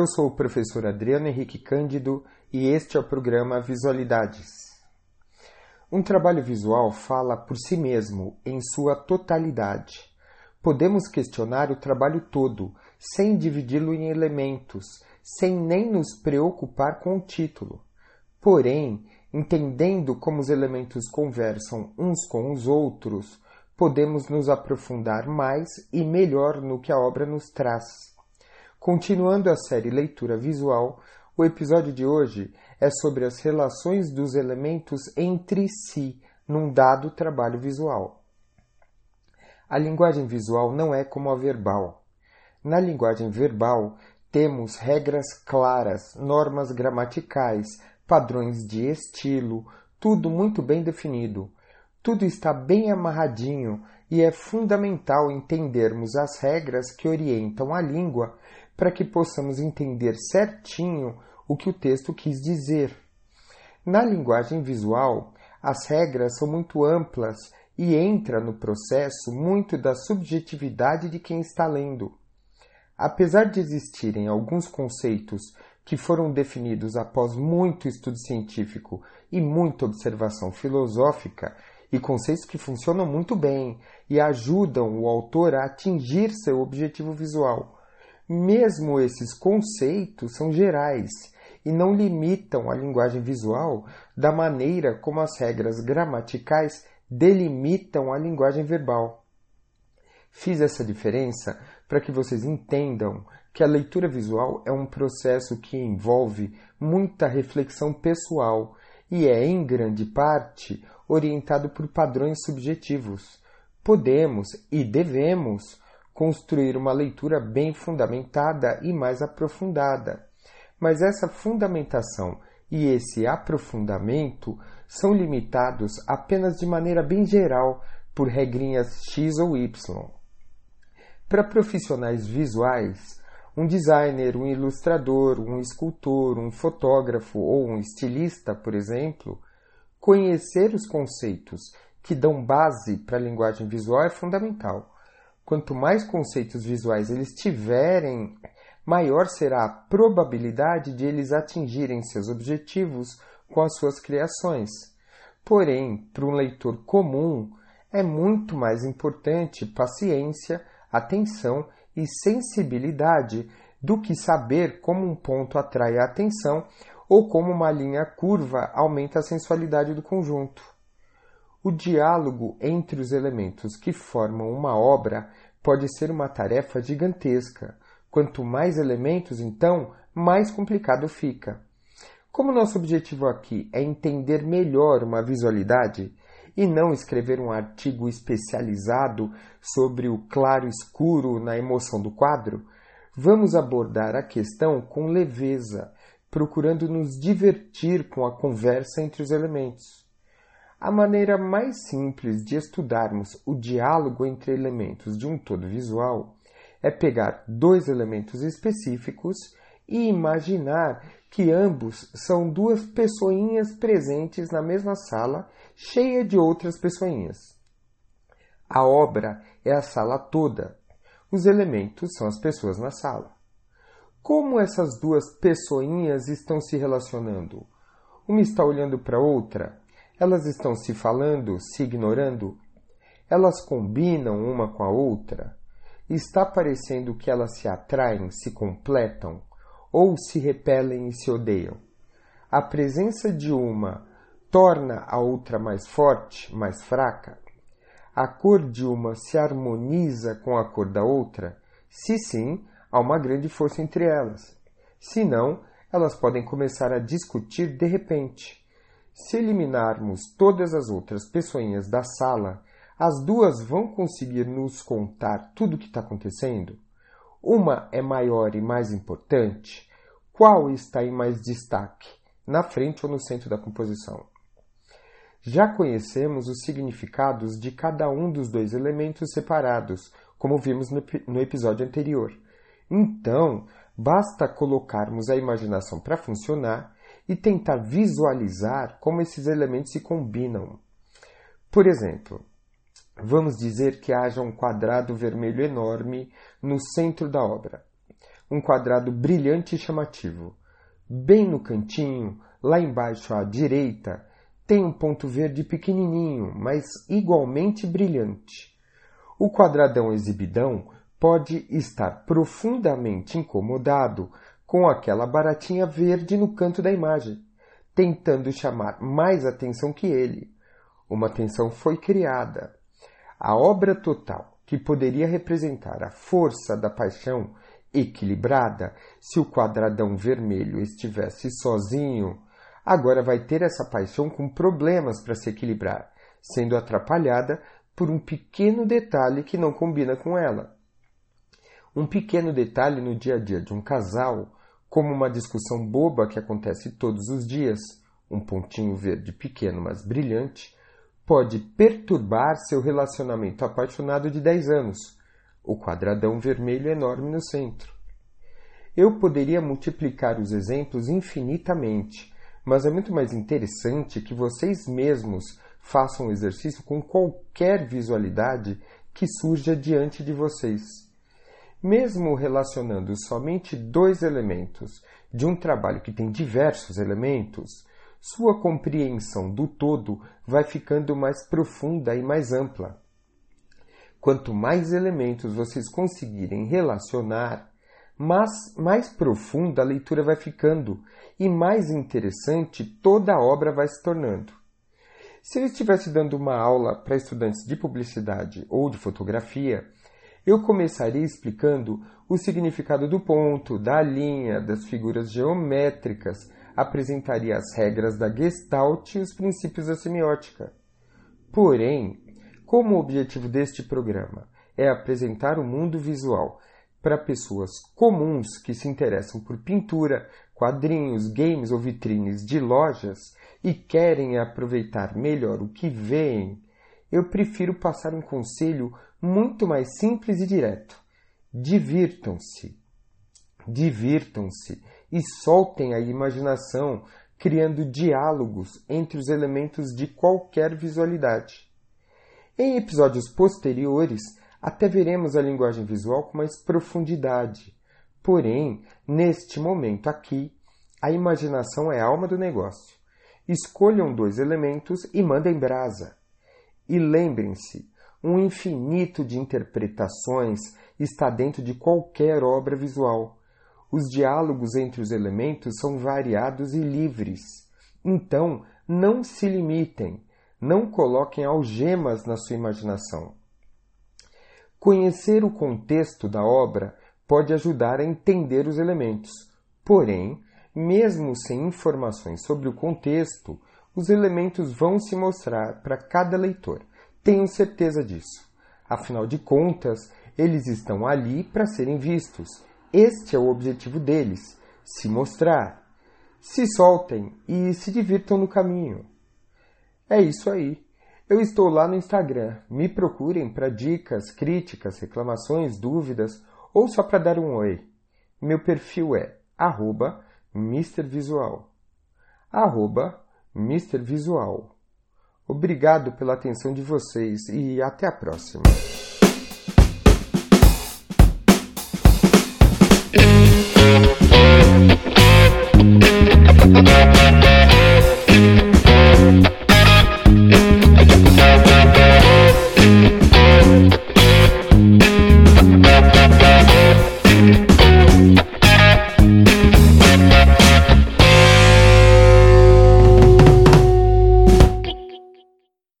Eu sou o professor Adriano Henrique Cândido e este é o programa Visualidades. Um trabalho visual fala por si mesmo, em sua totalidade. Podemos questionar o trabalho todo, sem dividi-lo em elementos, sem nem nos preocupar com o título. Porém, entendendo como os elementos conversam uns com os outros, podemos nos aprofundar mais e melhor no que a obra nos traz. Continuando a série Leitura Visual, o episódio de hoje é sobre as relações dos elementos entre si num dado trabalho visual. A linguagem visual não é como a verbal. Na linguagem verbal, temos regras claras, normas gramaticais, padrões de estilo, tudo muito bem definido. Tudo está bem amarradinho e é fundamental entendermos as regras que orientam a língua para que possamos entender certinho o que o texto quis dizer. Na linguagem visual, as regras são muito amplas e entra no processo muito da subjetividade de quem está lendo. Apesar de existirem alguns conceitos que foram definidos após muito estudo científico e muita observação filosófica, e conceitos que funcionam muito bem e ajudam o autor a atingir seu objetivo visual. Mesmo esses conceitos são gerais e não limitam a linguagem visual da maneira como as regras gramaticais delimitam a linguagem verbal. Fiz essa diferença para que vocês entendam que a leitura visual é um processo que envolve muita reflexão pessoal e é, em grande parte, orientado por padrões subjetivos. Podemos e devemos construir uma leitura bem fundamentada e mais aprofundada. Mas essa fundamentação e esse aprofundamento são limitados apenas de maneira bem geral por regrinhas X ou Y. Para profissionais visuais, um designer, um ilustrador, um escultor, um fotógrafo ou um estilista, por exemplo, conhecer os conceitos que dão base para a linguagem visual é fundamental. Quanto mais conceitos visuais eles tiverem maior será a probabilidade de eles atingirem seus objetivos com as suas criações. Porém, para um leitor comum, é muito mais importante paciência, atenção e sensibilidade do que saber como um ponto atrai a atenção ou como uma linha curva aumenta a sensualidade do conjunto. O diálogo entre os elementos que formam uma obra pode ser uma tarefa gigantesca, Quanto mais elementos, então, mais complicado fica. Como nosso objetivo aqui é entender melhor uma visualidade e não escrever um artigo especializado sobre o claro escuro na emoção do quadro, vamos abordar a questão com leveza, procurando nos divertir com a conversa entre os elementos. A maneira mais simples de estudarmos o diálogo entre elementos de um todo visual é pegar dois elementos específicos e imaginar que ambos são duas pessoinhas presentes na mesma sala, cheia de outras pessoinhas. A obra é a sala toda. Os elementos são as pessoas na sala. Como essas duas pessoinhas estão se relacionando? Uma está olhando para a outra? Elas estão se falando, se ignorando? Elas combinam uma com a outra? Está parecendo que elas se atraem, se completam, ou se repelem e se odeiam? A presença de uma torna a outra mais forte, mais fraca? A cor de uma se harmoniza com a cor da outra? Se sim, há uma grande força entre elas. Se não, elas podem começar a discutir de repente. Se eliminarmos todas as outras pessoinhas da sala as duas vão conseguir nos contar tudo o que está acontecendo? Uma é maior e mais importante? Qual está em mais destaque, na frente ou no centro da composição? Já conhecemos os significados de cada um dos dois elementos separados, como vimos no, episódio anterior. Então, basta colocarmos a imaginação para funcionar e tentar visualizar como esses elementos se combinam. Por exemplo, Vamos dizer que haja um quadrado vermelho enorme no centro da obra. um quadrado brilhante e chamativo. Bem no cantinho, lá embaixo à direita, tem um ponto verde pequenininho, mas igualmente brilhante. O quadradão exibidão pode estar profundamente incomodado com aquela baratinha verde no canto da imagem, tentando chamar mais atenção que ele. Uma tensão foi criada. A obra total, que poderia representar a força da paixão equilibrada se o quadradão vermelho estivesse sozinho, agora vai ter essa paixão com problemas para se equilibrar, sendo atrapalhada por um pequeno detalhe que não combina com ela. Um pequeno detalhe no dia a dia de um casal como uma discussão boba que acontece todos os dias, um pontinho verde pequeno mas brilhante, pode perturbar seu relacionamento apaixonado de 10 anos, o quadradão vermelho enorme no centro. Eu poderia multiplicar os exemplos infinitamente, mas é muito mais interessante que vocês mesmos façam o exercício com qualquer visualidade que surja diante de vocês. Mesmo relacionando somente dois elementos de um trabalho que tem diversos elementos, sua compreensão do todo vai ficando mais profunda e mais ampla. Quanto mais elementos vocês conseguirem relacionar, mais, mais profunda a leitura vai ficando e mais interessante toda a obra vai se tornando. Se eu estivesse dando uma aula para estudantes de publicidade ou de fotografia, eu começaria explicando o significado do ponto, da linha, das figuras geométricas, apresentaria as regras da Gestalt e os princípios da semiótica. Porém, como o objetivo deste programa é apresentar o mundo visual para pessoas comuns que se interessam por pintura, quadrinhos, games ou vitrines de lojas e querem aproveitar melhor o que veem, eu prefiro passar um conselho muito mais simples e direto. Divirtam-se. Divirtam-se e soltem a imaginação, criando diálogos entre os elementos de qualquer visualidade. Em episódios posteriores, até veremos a linguagem visual com mais profundidade. Porém, neste momento aqui, a imaginação é a alma do negócio. Escolham dois elementos e mandem brasa. E lembrem-se, um infinito de interpretações está dentro de qualquer obra visual. Os diálogos entre os elementos são variados e livres. Então, não se limitem, não coloquem algemas na sua imaginação. Conhecer o contexto da obra pode ajudar a entender os elementos. Porém, mesmo sem informações sobre o contexto, os elementos vão se mostrar para cada leitor. Tenho certeza disso. Afinal de contas, eles estão ali para serem vistos. Este é o objetivo deles: se mostrar. Se soltem e se divirtam no caminho. É isso aí. Eu estou lá no Instagram. Me procurem para dicas, críticas, reclamações, dúvidas ou só para dar um oi. Meu perfil é MrVisual. MrVisual. Obrigado pela atenção de vocês e até a próxima.